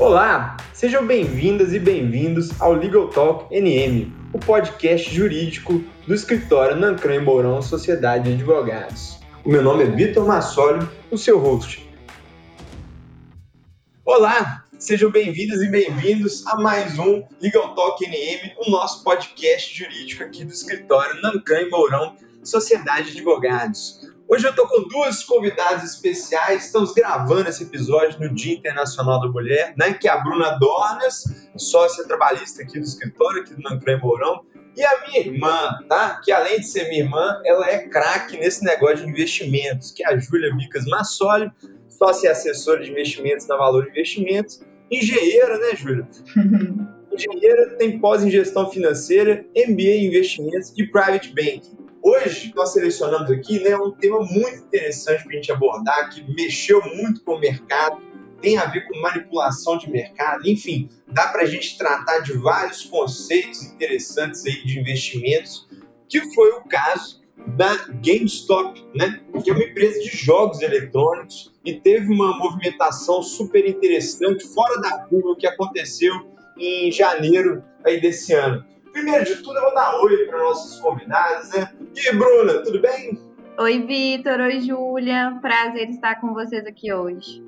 Olá, sejam bem-vindas e bem-vindos ao Legal Talk NM, o podcast jurídico do escritório Nancran e Mourão Sociedade de Advogados. O meu nome é Vitor Massoli, o seu host. Olá, sejam bem-vindas e bem-vindos a mais um Legal Talk NM, o nosso podcast jurídico aqui do escritório Nancran e Mourão Sociedade de Advogados. Hoje eu estou com duas convidadas especiais. Estamos gravando esse episódio no Dia Internacional da Mulher, né? Que é a Bruna Dornas, sócia trabalhista aqui do escritório, aqui do Nancré Mourão, e a minha irmã, tá? Que além de ser minha irmã, ela é craque nesse negócio de investimentos, que é a Júlia Micas Massoli, sócia e assessora de investimentos na Valor Investimentos, engenheira, né, Júlia? engenheira, tem pós em gestão financeira, MBA em investimentos e private banking. Hoje, nós selecionamos aqui né, um tema muito interessante para a gente abordar, que mexeu muito com o mercado, tem a ver com manipulação de mercado, enfim, dá para a gente tratar de vários conceitos interessantes aí de investimentos, que foi o caso da GameStop, né, que é uma empresa de jogos eletrônicos e teve uma movimentação super interessante, fora da curva, que aconteceu em janeiro aí desse ano. Primeiro de tudo, eu vou dar oi para nossos convidados, né? E Bruna, tudo bem? Oi, Vitor. Oi, Júlia. Prazer estar com vocês aqui hoje.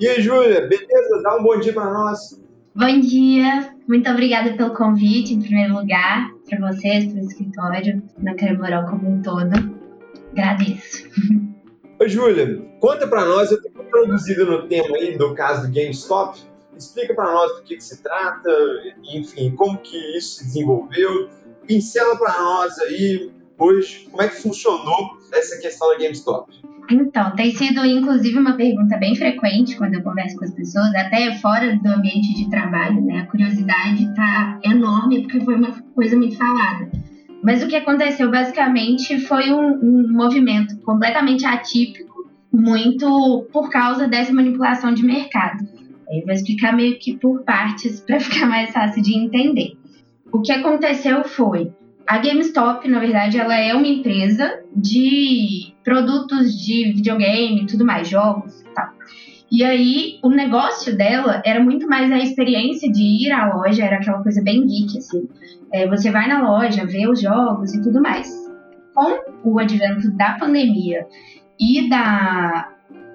E aí, Júlia, beleza? Dá um bom dia para nós. Bom dia. Muito obrigada pelo convite, em primeiro lugar, para vocês, para o escritório, na Cremoral como um todo. Agradeço. Oi, Júlia, conta para nós, eu tenho introduzido no tema aí do caso do GameStop, Explica para nós do que, que, se trata, enfim, como que isso se desenvolveu. Pincela para nós aí hoje como é que funcionou essa questão da GameStop. Então, tem sido inclusive uma pergunta bem frequente quando eu converso com as pessoas, até fora do ambiente de trabalho, né? A curiosidade está enorme porque foi uma coisa muito falada. Mas o que aconteceu basicamente foi um, um movimento completamente atípico, muito por causa dessa manipulação de mercado. Eu vou explicar meio que por partes para ficar mais fácil de entender. O que aconteceu foi a GameStop, na verdade, ela é uma empresa de produtos de videogame e tudo mais, jogos e tal. E aí, o negócio dela era muito mais a experiência de ir à loja, era aquela coisa bem geek, assim. É, você vai na loja, vê os jogos e tudo mais. Com o advento da pandemia e da,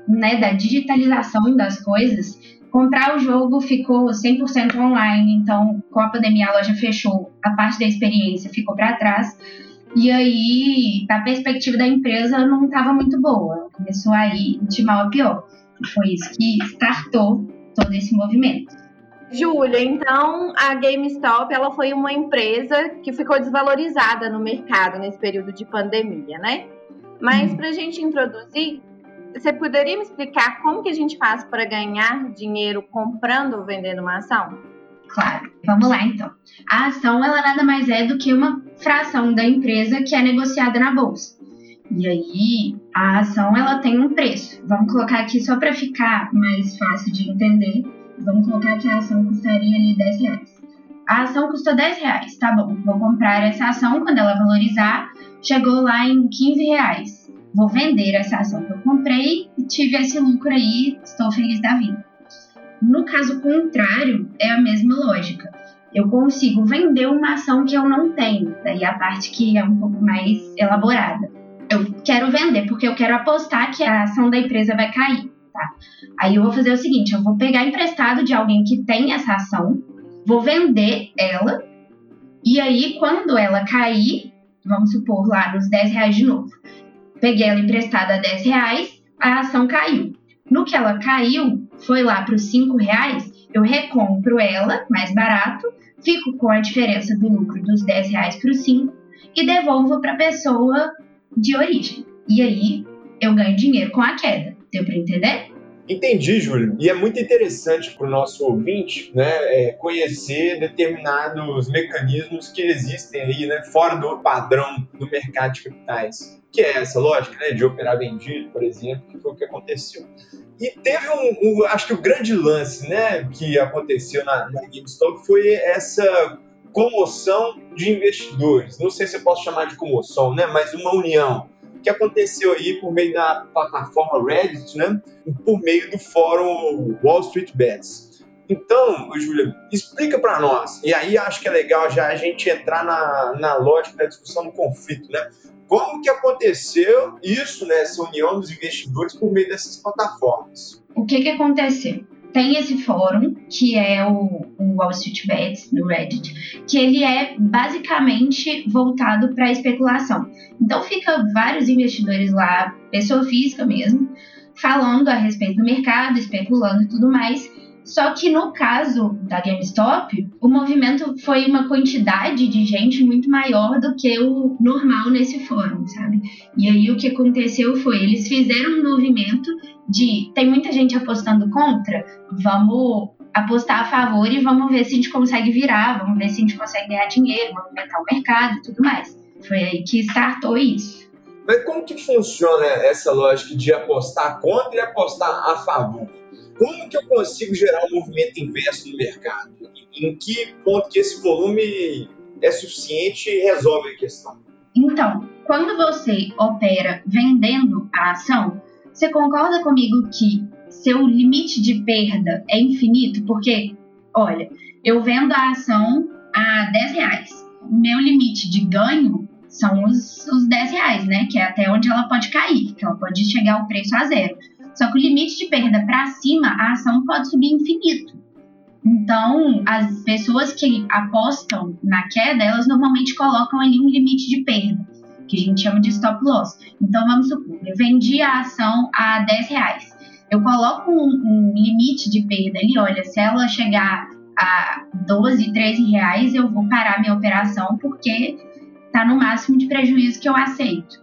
né, da digitalização das coisas, Comprar o jogo ficou 100% online, então com a pandemia a loja fechou, a parte da experiência ficou para trás. E aí, a perspectiva da empresa não estava muito boa, começou a ir de mal a pior. Foi isso que startou todo esse movimento. Júlia, então a GameStop ela foi uma empresa que ficou desvalorizada no mercado nesse período de pandemia, né? Mas uhum. para a gente introduzir, você poderia me explicar como que a gente faz para ganhar dinheiro comprando ou vendendo uma ação? Claro, vamos lá então. A ação ela nada mais é do que uma fração da empresa que é negociada na bolsa. E aí, a ação ela tem um preço. Vamos colocar aqui só para ficar mais fácil de entender. Vamos colocar que a ação custaria ali 10 reais. A ação custou 10 reais, tá bom. Vou comprar essa ação quando ela valorizar. Chegou lá em 15 reais vou vender essa ação que eu comprei e tive esse lucro aí, estou feliz da vida. No caso contrário, é a mesma lógica. Eu consigo vender uma ação que eu não tenho, daí a parte que é um pouco mais elaborada. Eu quero vender porque eu quero apostar que a ação da empresa vai cair, tá? Aí eu vou fazer o seguinte, eu vou pegar emprestado de alguém que tem essa ação, vou vender ela, e aí quando ela cair, vamos supor lá nos 10 reais de novo, Peguei ela emprestada a 10 reais, a ação caiu. No que ela caiu, foi lá para os 5 reais, eu recompro ela mais barato, fico com a diferença do lucro dos 10 reais para os 5 e devolvo para a pessoa de origem. E aí eu ganho dinheiro com a queda. Deu para entender? Entendi, Júlio. E é muito interessante para o nosso ouvinte né, é, conhecer determinados mecanismos que existem aí, né, fora do padrão do mercado de capitais. Que é essa lógica né, de operar vendido, por exemplo, que foi o que aconteceu. E teve um, um acho que o grande lance né, que aconteceu na, na GameStop foi essa comoção de investidores. Não sei se eu posso chamar de comoção, né, mas uma união que aconteceu aí por meio da plataforma Reddit, né? Por meio do fórum Wall Street Bets. Então, Júlia, explica para nós. E aí acho que é legal já a gente entrar na, na lógica da discussão do conflito, né? Como que aconteceu isso, né, essa união dos investidores por meio dessas plataformas? O que que aconteceu? Tem esse fórum, que é o, o Wall Street Bets, no Reddit, que ele é basicamente voltado para especulação. Então fica vários investidores lá, pessoa física mesmo, falando a respeito do mercado, especulando e tudo mais. Só que no caso da GameStop, o movimento foi uma quantidade de gente muito maior do que o normal nesse fórum, sabe? E aí o que aconteceu foi, eles fizeram um movimento de tem muita gente apostando contra, vamos apostar a favor e vamos ver se a gente consegue virar, vamos ver se a gente consegue ganhar dinheiro, movimentar o mercado e tudo mais. Foi aí que startou isso. Mas como que funciona essa lógica de apostar contra e apostar a favor? Como que eu consigo gerar um movimento inverso no mercado? Em que ponto que esse volume é suficiente e resolve a questão? Então, quando você opera vendendo a ação, você concorda comigo que seu limite de perda é infinito? Porque, olha, eu vendo a ação a 10 reais. Meu limite de ganho são os, os 10 reais, né? Que é até onde ela pode cair, que ela pode chegar ao preço a zero. Só que o limite de perda para cima, a ação pode subir infinito. Então, as pessoas que apostam na queda, elas normalmente colocam ali um limite de perda, que a gente chama de stop loss. Então, vamos supor, eu vendi a ação a 10 reais. Eu coloco um, um limite de perda ali, olha, se ela chegar a 12, 13 reais, eu vou parar minha operação porque está no máximo de prejuízo que eu aceito.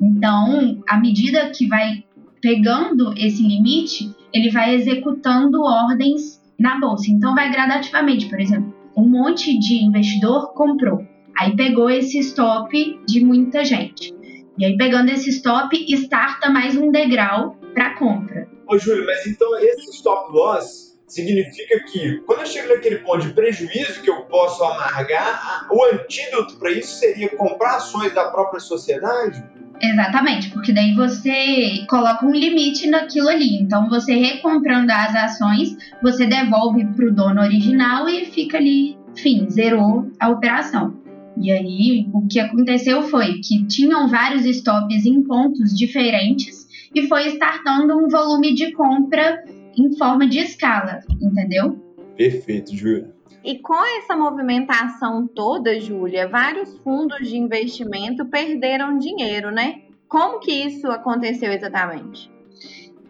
Então, à medida que vai pegando esse limite, ele vai executando ordens na bolsa. Então, vai gradativamente, por exemplo, um monte de investidor comprou, aí pegou esse stop de muita gente. E aí, pegando esse stop, starta mais um degrau para compra. Ô, Júlio, mas então esse stop loss significa que quando eu chego naquele ponto de prejuízo que eu posso amargar, o antídoto para isso seria comprar ações da própria sociedade? Exatamente, porque daí você coloca um limite naquilo ali. Então, você recomprando as ações, você devolve para o dono original e fica ali, fim, zerou a operação. E aí, o que aconteceu foi que tinham vários stops em pontos diferentes e foi startando um volume de compra em forma de escala, entendeu? Perfeito, Júlia. E com essa movimentação toda, Júlia, vários fundos de investimento perderam dinheiro, né? Como que isso aconteceu exatamente?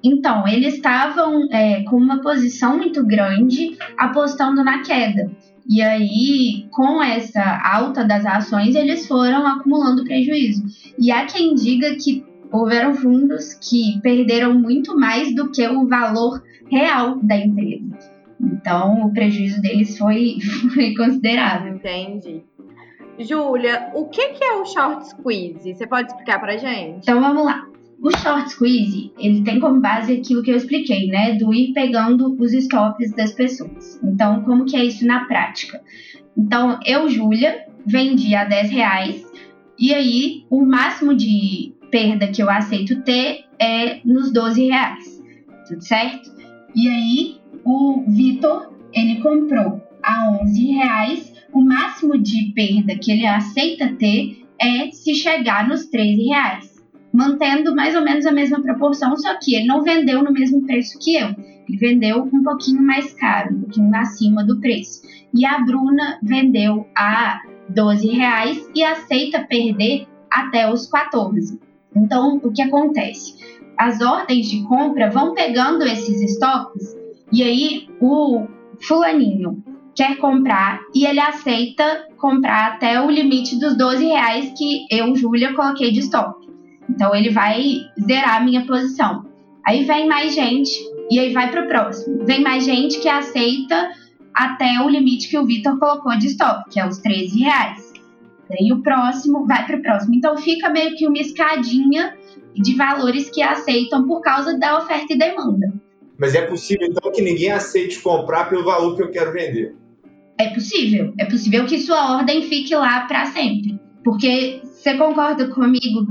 Então, eles estavam é, com uma posição muito grande apostando na queda. E aí, com essa alta das ações, eles foram acumulando prejuízo. E há quem diga que houveram fundos que perderam muito mais do que o valor real da empresa. Então, o prejuízo deles foi, foi considerável. Entendi. Júlia, o que, que é o short squeeze? Você pode explicar pra gente? Então, vamos lá. O short squeeze, ele tem como base aquilo que eu expliquei, né? Do ir pegando os stops das pessoas. Então, como que é isso na prática? Então, eu, Júlia, vendi a 10 reais e aí o máximo de perda que eu aceito ter é nos 12 reais. Tudo certo? E aí, o Vitor, ele comprou a 11 reais. O máximo de perda que ele aceita ter é se chegar nos 13 reais. Mantendo mais ou menos a mesma proporção, só que ele não vendeu no mesmo preço que eu. Ele vendeu um pouquinho mais caro, um pouquinho acima do preço. E a Bruna vendeu a 12 reais e aceita perder até os 14. Então, o que acontece? As ordens de compra vão pegando esses estoques e aí o fulaninho quer comprar e ele aceita comprar até o limite dos 12 reais que eu, Júlia, coloquei de stop. Então ele vai zerar a minha posição. Aí vem mais gente e aí vai para o próximo. Vem mais gente que aceita até o limite que o Vitor colocou de stop, que é os 13 reais. E o próximo vai para o próximo. Então fica meio que uma escadinha de valores que aceitam por causa da oferta e demanda. Mas é possível, então, que ninguém aceite comprar pelo valor que eu quero vender? É possível. É possível que sua ordem fique lá para sempre. Porque você concorda comigo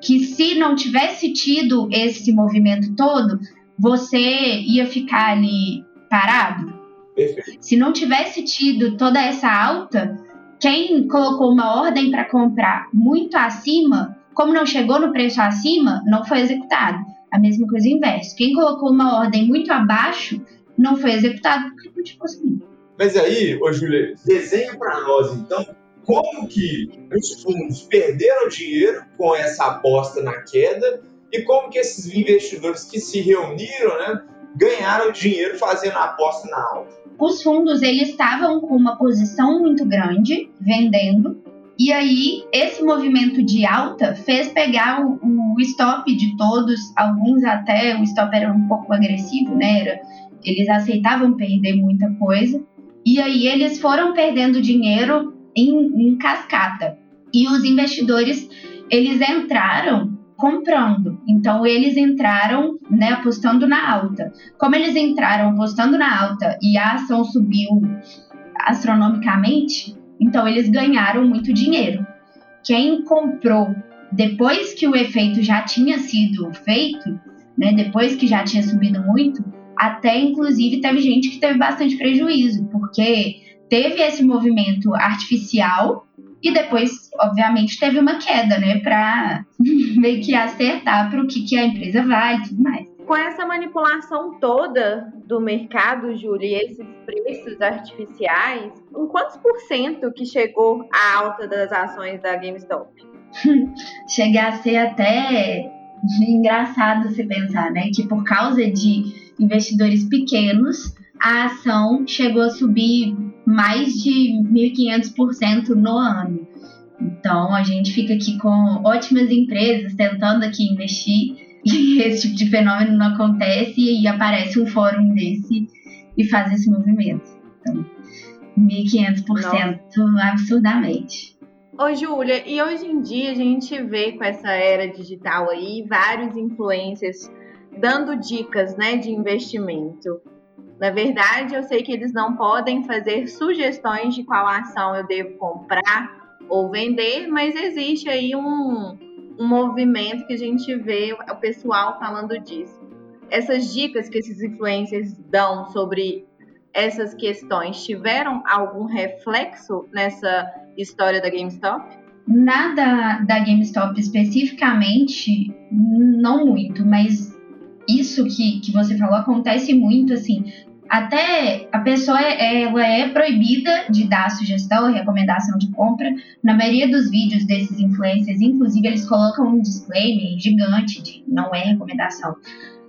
que se não tivesse tido esse movimento todo, você ia ficar ali parado? Perfeito. Se não tivesse tido toda essa alta, quem colocou uma ordem para comprar muito acima, como não chegou no preço acima, não foi executado. A mesma coisa inverso. Quem colocou uma ordem muito abaixo, não foi executado porque não tinha conseguido. Mas aí, ô Júlia, desenha para nós então como que os fundos perderam dinheiro com essa aposta na queda e como que esses investidores que se reuniram, né, ganharam dinheiro fazendo a aposta na alta. Os fundos eles estavam com uma posição muito grande vendendo e aí esse movimento de alta fez pegar o, o stop de todos, alguns até o stop era um pouco agressivo, né? Era, eles aceitavam perder muita coisa e aí eles foram perdendo dinheiro em, em cascata. E os investidores, eles entraram comprando. Então eles entraram, né, apostando na alta. Como eles entraram apostando na alta e a ação subiu astronomicamente, então eles ganharam muito dinheiro. Quem comprou depois que o efeito já tinha sido feito, né, depois que já tinha subido muito, até inclusive teve gente que teve bastante prejuízo, porque teve esse movimento artificial e depois, obviamente, teve uma queda, né, para meio que acertar para o que, que a empresa vai e tudo mais. Com essa manipulação toda do mercado, Júlia, e esses preços artificiais, em quantos por cento que chegou a alta das ações da GameStop? Chega a ser até engraçado se pensar, né? Que por causa de investidores pequenos, a ação chegou a subir mais de 1.500% no ano. Então a gente fica aqui com ótimas empresas tentando aqui investir e esse tipo de fenômeno não acontece e aparece um fórum desse e faz esse movimento. Então, 1.500% absurdamente. Ô, Júlia, e hoje em dia a gente vê com essa era digital aí vários influencers dando dicas né, de investimento. Na verdade, eu sei que eles não podem fazer sugestões de qual ação eu devo comprar ou vender, mas existe aí um, um movimento que a gente vê o pessoal falando disso. Essas dicas que esses influencers dão sobre essas questões tiveram algum reflexo nessa história da GameStop? Nada da GameStop especificamente, não muito, mas isso que, que você falou acontece muito, assim. Até a pessoa é, ela é proibida de dar sugestão, recomendação de compra. Na maioria dos vídeos desses influencers, inclusive, eles colocam um disclaimer gigante de não é recomendação.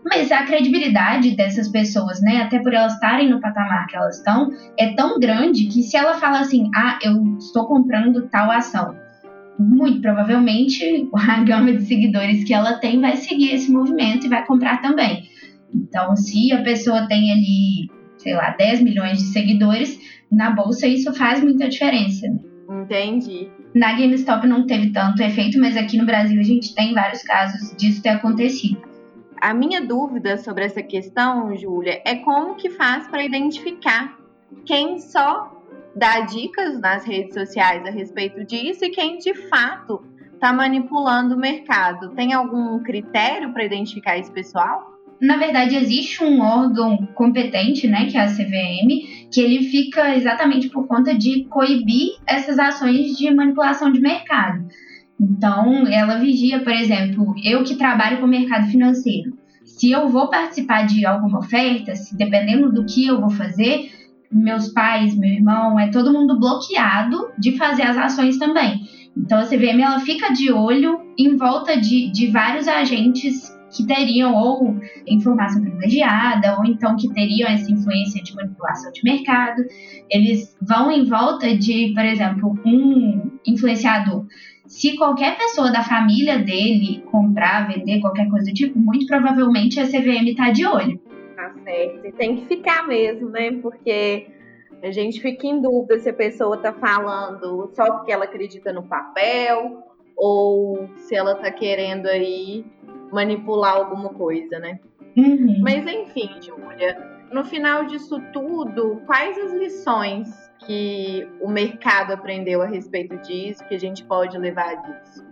Mas a credibilidade dessas pessoas, né, até por elas estarem no patamar que elas estão, é tão grande que se ela fala assim, ah, eu estou comprando tal ação, muito provavelmente a gama de seguidores que ela tem vai seguir esse movimento e vai comprar também. Então, se a pessoa tem ali, sei lá, 10 milhões de seguidores, na bolsa isso faz muita diferença. Entendi. Na GameStop não teve tanto efeito, mas aqui no Brasil a gente tem vários casos disso ter acontecido. A minha dúvida sobre essa questão, Júlia, é como que faz para identificar quem só dá dicas nas redes sociais a respeito disso e quem de fato está manipulando o mercado. Tem algum critério para identificar esse pessoal? Na verdade, existe um órgão competente, né, que é a CVM, que ele fica exatamente por conta de coibir essas ações de manipulação de mercado. Então, ela vigia, por exemplo, eu que trabalho com o mercado financeiro. Se eu vou participar de alguma oferta, se dependendo do que eu vou fazer, meus pais, meu irmão, é todo mundo bloqueado de fazer as ações também. Então a CVM ela fica de olho em volta de, de vários agentes que teriam ou informação privilegiada, ou então que teriam essa influência de manipulação de mercado. Eles vão em volta de, por exemplo, um influenciador. Se qualquer pessoa da família dele comprar, vender qualquer coisa do tipo, muito provavelmente a CVM está de olho. Tá certo. E tem que ficar mesmo, né? Porque a gente fica em dúvida se a pessoa tá falando só porque ela acredita no papel ou se ela tá querendo aí manipular alguma coisa, né? Uhum. Mas enfim, Júlia, no final disso tudo, quais as lições que o mercado aprendeu a respeito disso, que a gente pode levar disso?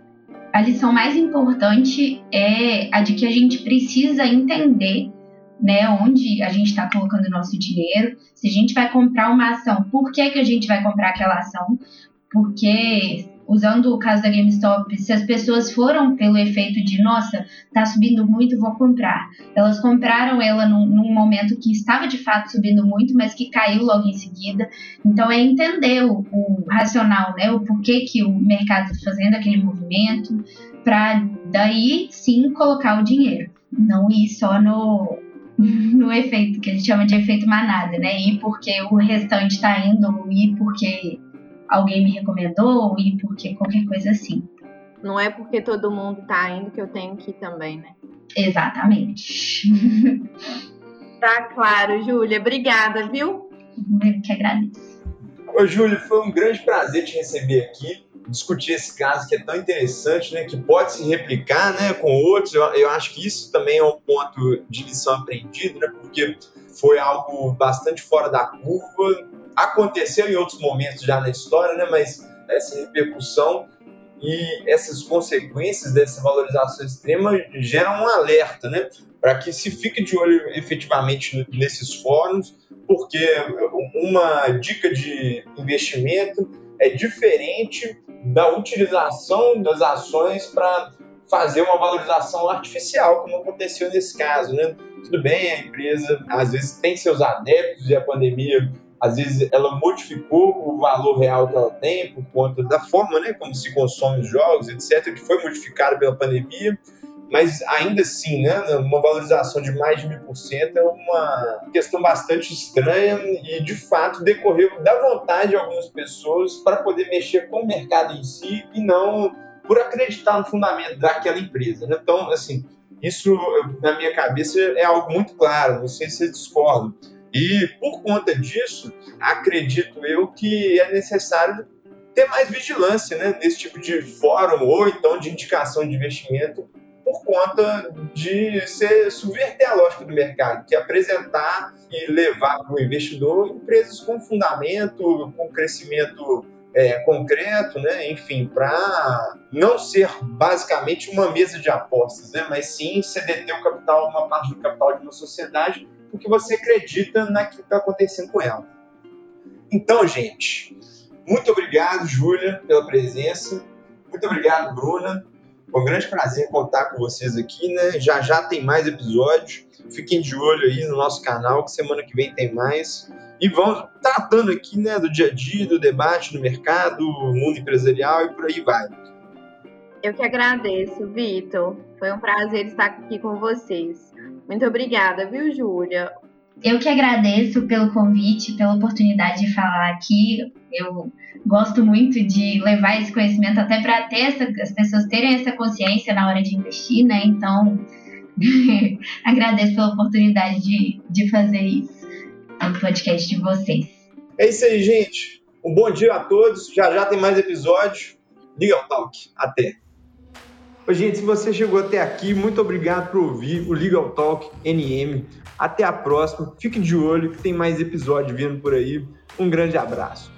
A lição mais importante é a de que a gente precisa entender né, onde a gente está colocando o nosso dinheiro. Se a gente vai comprar uma ação, por que, que a gente vai comprar aquela ação? Porque usando o caso da GameStop, se as pessoas foram pelo efeito de, nossa, tá subindo muito, vou comprar. Elas compraram ela num, num, momento que estava de fato subindo muito, mas que caiu logo em seguida. Então é entender o, o racional, né? O porquê que o mercado está fazendo aquele movimento, para daí sim colocar o dinheiro. Não ir só no, no efeito que a gente chama de efeito manada, né? Ir porque o restante está indo, ir porque alguém me recomendou e porque qualquer coisa assim. Não é porque todo mundo tá indo que eu tenho que ir também, né? Exatamente. tá claro, Júlia. Obrigada, viu? Eu que agradeço. Ô, Júlia, foi um grande prazer te receber aqui, discutir esse caso que é tão interessante, né? Que pode se replicar, né? Com outros. Eu, eu acho que isso também é um ponto de lição aprendida, né? Porque foi algo bastante fora da curva, aconteceu em outros momentos já na história, né? Mas essa repercussão e essas consequências dessa valorização extrema geram um alerta, né? Para que se fique de olho efetivamente nesses fóruns, porque uma dica de investimento é diferente da utilização das ações para fazer uma valorização artificial, como aconteceu nesse caso, né? Tudo bem, a empresa às vezes tem seus adeptos e a pandemia às vezes ela modificou o valor real que ela tem por conta da forma né, como se consome os jogos, etc., que foi modificado pela pandemia, mas ainda assim, né, uma valorização de mais de mil por cento é uma questão bastante estranha e, de fato, decorreu da vontade de algumas pessoas para poder mexer com o mercado em si e não por acreditar no fundamento daquela empresa. Né? Então, assim, isso, na minha cabeça, é algo muito claro, não sei se vocês discordam e por conta disso, acredito eu que é necessário ter mais vigilância né, nesse tipo de fórum ou então de indicação de investimento por conta de ser subverter a lógica do mercado, que é apresentar e levar para o investidor empresas com fundamento, com crescimento é, concreto, né? enfim, para não ser basicamente uma mesa de apostas, né? mas sim ceder o capital, uma parte do capital de uma sociedade porque você acredita naquilo que está acontecendo com ela. Então, gente, muito obrigado, Júlia, pela presença. Muito obrigado, Bruna. Foi um grande prazer contar com vocês aqui, né? Já já tem mais episódios. Fiquem de olho aí no nosso canal, que semana que vem tem mais. E vamos tratando aqui, né, do dia a dia, do debate no mercado, mundo empresarial e por aí vai. Eu que agradeço, Vitor. Foi um prazer estar aqui com vocês. Muito obrigada, viu, Júlia? Eu que agradeço pelo convite, pela oportunidade de falar aqui. Eu gosto muito de levar esse conhecimento até para ter essa, as pessoas terem essa consciência na hora de investir, né? Então, agradeço pela oportunidade de, de fazer isso no podcast de vocês. É isso aí, gente. Um bom dia a todos. Já já tem mais episódios. Legal Talk. Até. Gente, se você chegou até aqui, muito obrigado por ouvir o Legal Talk NM. Até a próxima. Fique de olho que tem mais episódio vindo por aí. Um grande abraço.